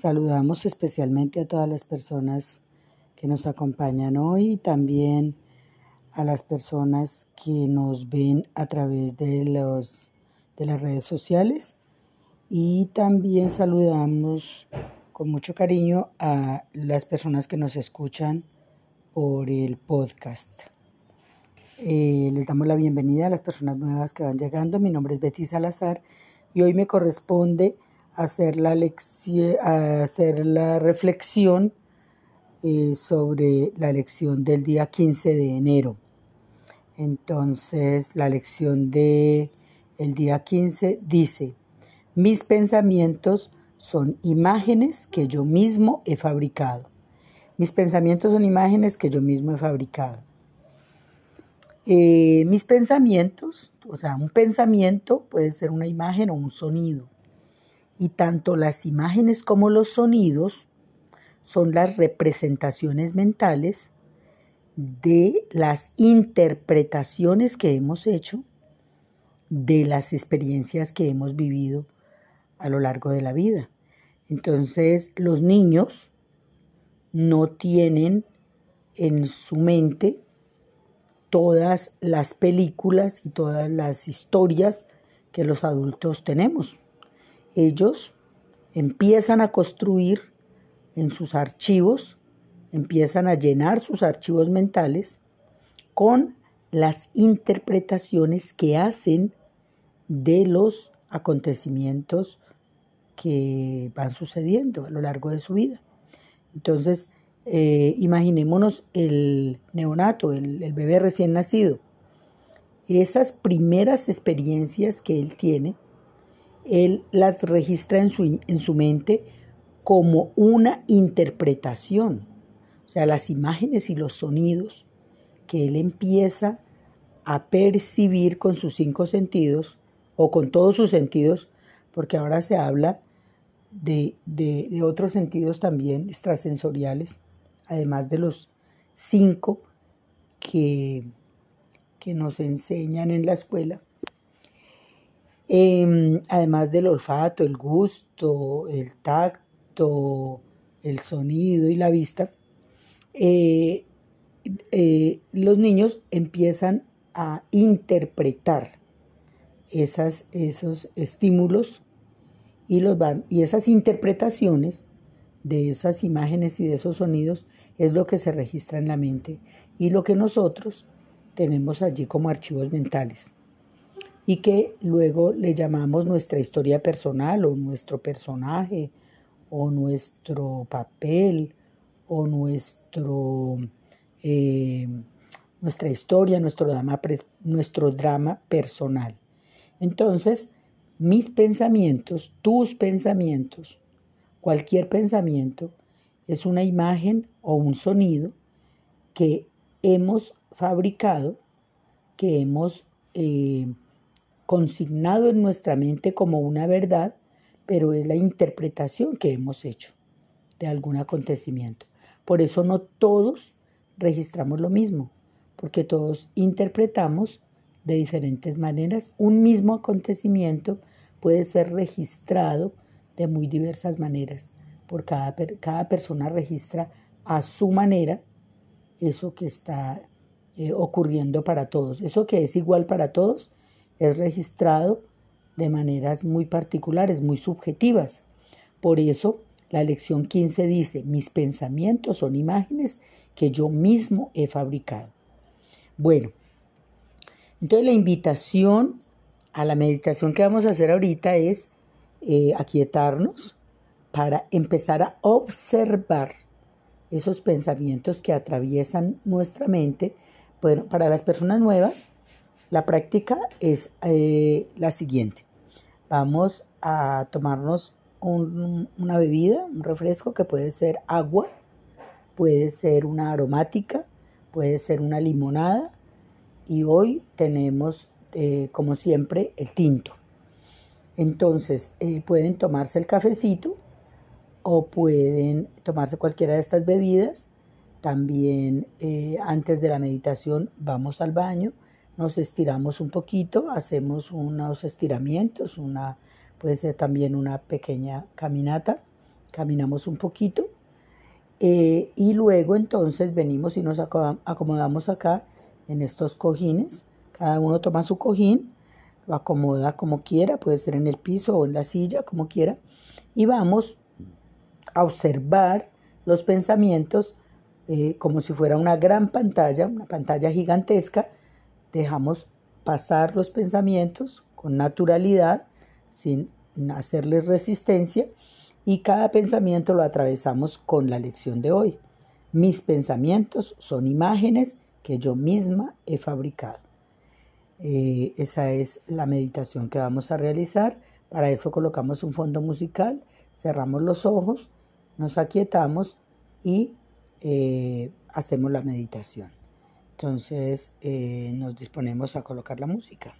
Saludamos especialmente a todas las personas que nos acompañan hoy y también a las personas que nos ven a través de, los, de las redes sociales y también saludamos con mucho cariño a las personas que nos escuchan por el podcast. Eh, les damos la bienvenida a las personas nuevas que van llegando. Mi nombre es Betty Salazar y hoy me corresponde hacer la, hacer la reflexión eh, sobre la lección del día 15 de enero. Entonces, la lección de el día 15 dice, mis pensamientos son imágenes que yo mismo he fabricado. Mis pensamientos son imágenes que yo mismo he fabricado. Eh, mis pensamientos, o sea, un pensamiento puede ser una imagen o un sonido. Y tanto las imágenes como los sonidos son las representaciones mentales de las interpretaciones que hemos hecho de las experiencias que hemos vivido a lo largo de la vida. Entonces, los niños no tienen en su mente todas las películas y todas las historias que los adultos tenemos. Ellos empiezan a construir en sus archivos, empiezan a llenar sus archivos mentales con las interpretaciones que hacen de los acontecimientos que van sucediendo a lo largo de su vida. Entonces, eh, imaginémonos el neonato, el, el bebé recién nacido. Esas primeras experiencias que él tiene, él las registra en su, en su mente como una interpretación. O sea, las imágenes y los sonidos que él empieza a percibir con sus cinco sentidos o con todos sus sentidos, porque ahora se habla de, de otros sentidos también extrasensoriales, además de los cinco que, que nos enseñan en la escuela. Em, además del olfato, el gusto, el tacto, el sonido y la vista, eh, eh, los niños empiezan a interpretar esas, esos estímulos y, los van, y esas interpretaciones de esas imágenes y de esos sonidos es lo que se registra en la mente y lo que nosotros tenemos allí como archivos mentales y que luego le llamamos nuestra historia personal o nuestro personaje o nuestro papel o nuestro, eh, nuestra historia, nuestro drama, nuestro drama personal. Entonces, mis pensamientos, tus pensamientos, Cualquier pensamiento es una imagen o un sonido que hemos fabricado, que hemos eh, consignado en nuestra mente como una verdad, pero es la interpretación que hemos hecho de algún acontecimiento. Por eso no todos registramos lo mismo, porque todos interpretamos de diferentes maneras. Un mismo acontecimiento puede ser registrado de muy diversas maneras. Por cada, persona registra a su manera eso que está eh, ocurriendo para todos. Eso que es igual para todos es registrado de maneras muy particulares, muy subjetivas. Por eso la lección 15 dice, mis pensamientos son imágenes que yo mismo he fabricado. Bueno, entonces la invitación a la meditación que vamos a hacer ahorita es eh, aquietarnos para empezar a observar esos pensamientos que atraviesan nuestra mente. Bueno, para las personas nuevas, la práctica es eh, la siguiente. Vamos a tomarnos una bebida, un refresco que puede ser agua, puede ser una aromática, puede ser una limonada y hoy tenemos, eh, como siempre, el tinto. Entonces, eh, pueden tomarse el cafecito o pueden tomarse cualquiera de estas bebidas. También antes de la meditación vamos al baño, nos estiramos un poquito, hacemos unos estiramientos, una puede ser también una pequeña caminata, caminamos un poquito eh, y luego entonces venimos y nos acomodamos acá en estos cojines, cada uno toma su cojín, lo acomoda como quiera, puede ser en el piso o en la silla, como quiera, y vamos a observar los pensamientos eh, como si fuera una gran pantalla, una pantalla gigantesca, dejamos pasar los pensamientos con naturalidad, sin hacerles resistencia, y cada pensamiento lo atravesamos con la lección de hoy. Mis pensamientos son imágenes que yo misma he fabricado. Eh, esa es la meditación que vamos a realizar. Para eso colocamos un fondo musical, cerramos los ojos, nos aquietamos y eh, hacemos la meditación. Entonces eh, nos disponemos a colocar la música.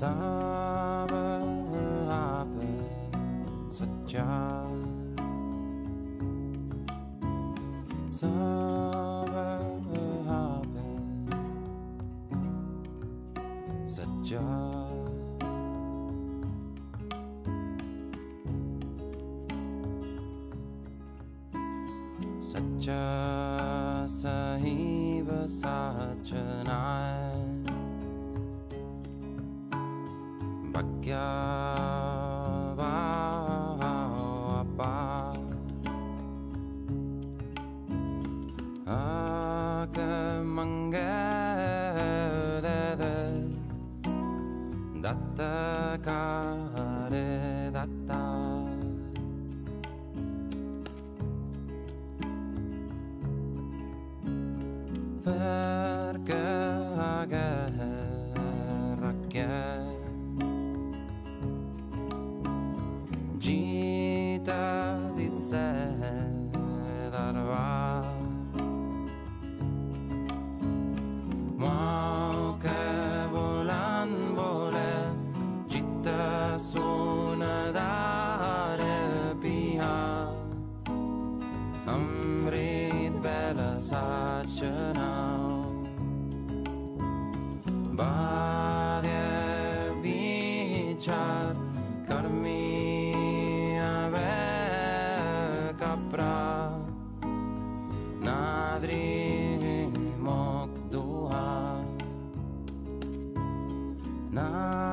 Sabah Sabah Sabah Sabah Now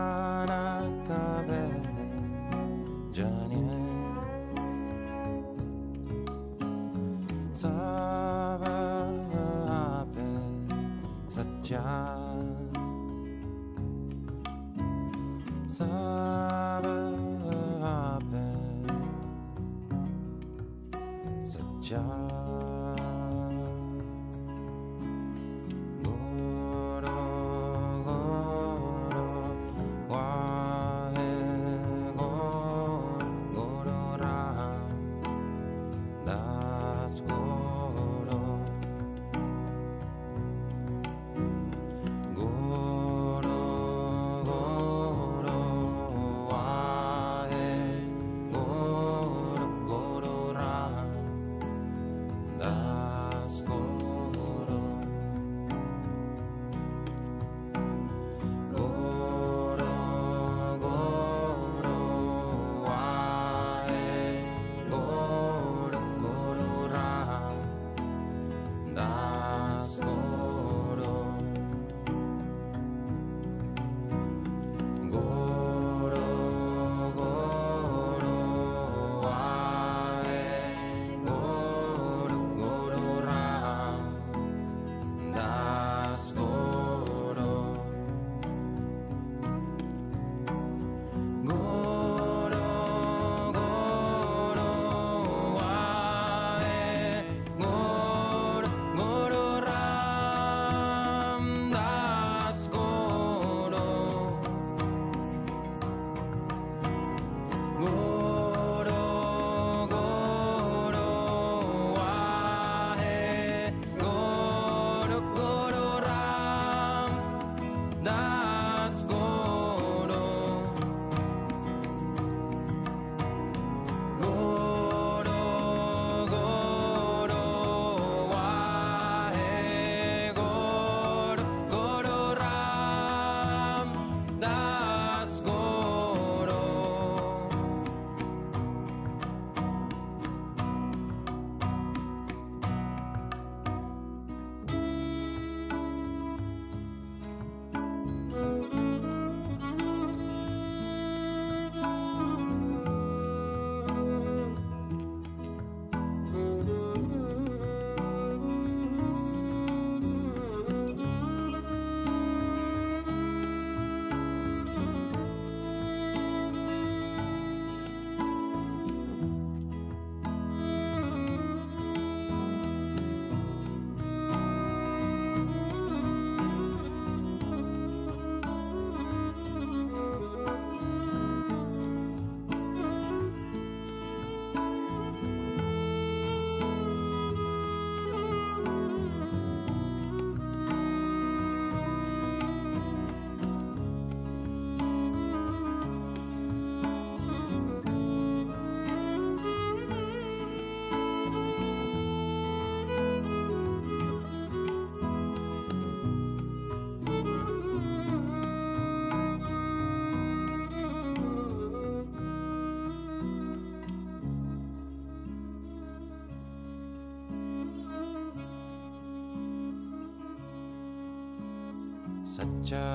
सच्चा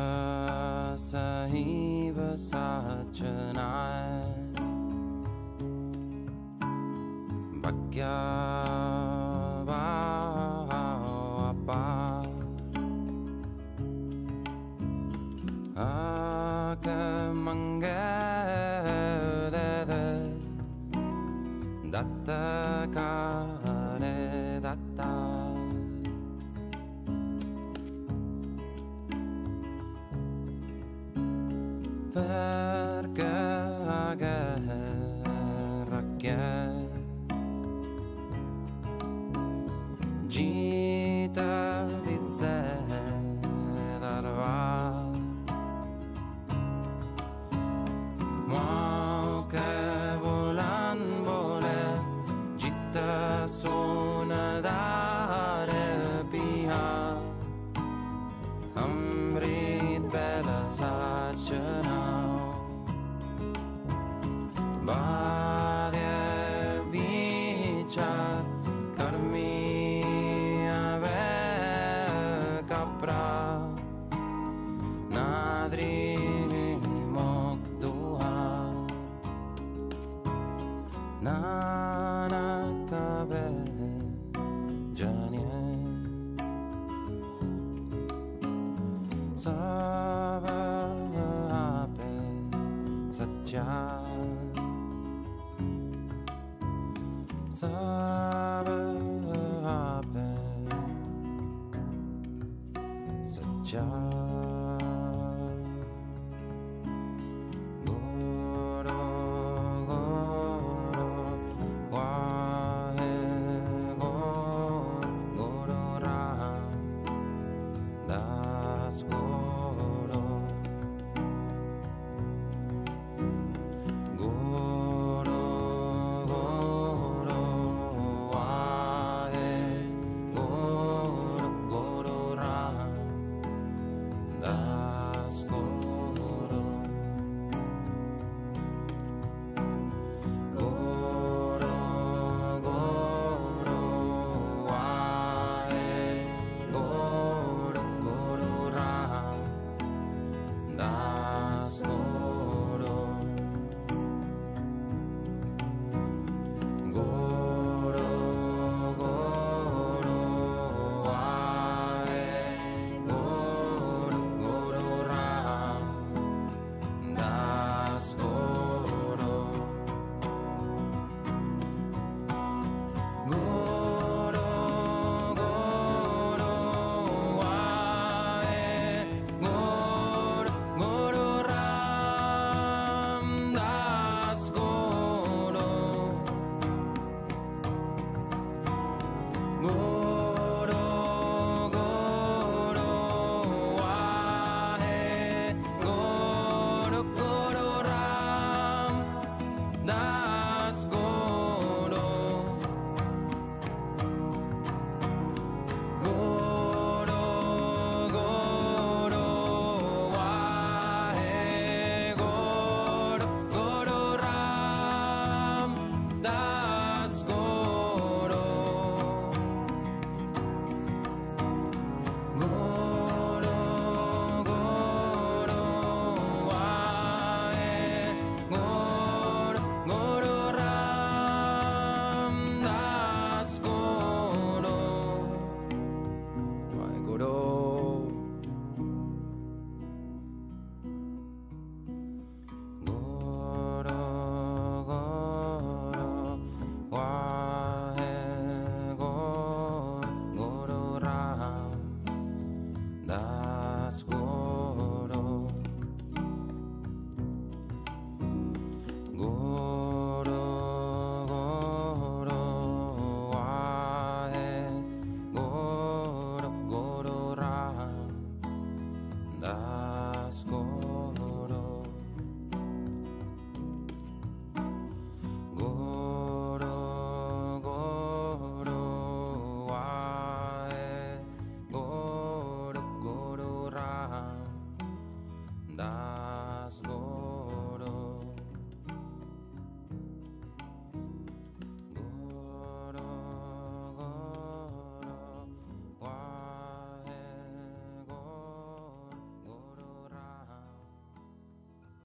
सही व साचनाय भक्या अपार आकमङ्गदत्तकारे दत्त hand. सच्चा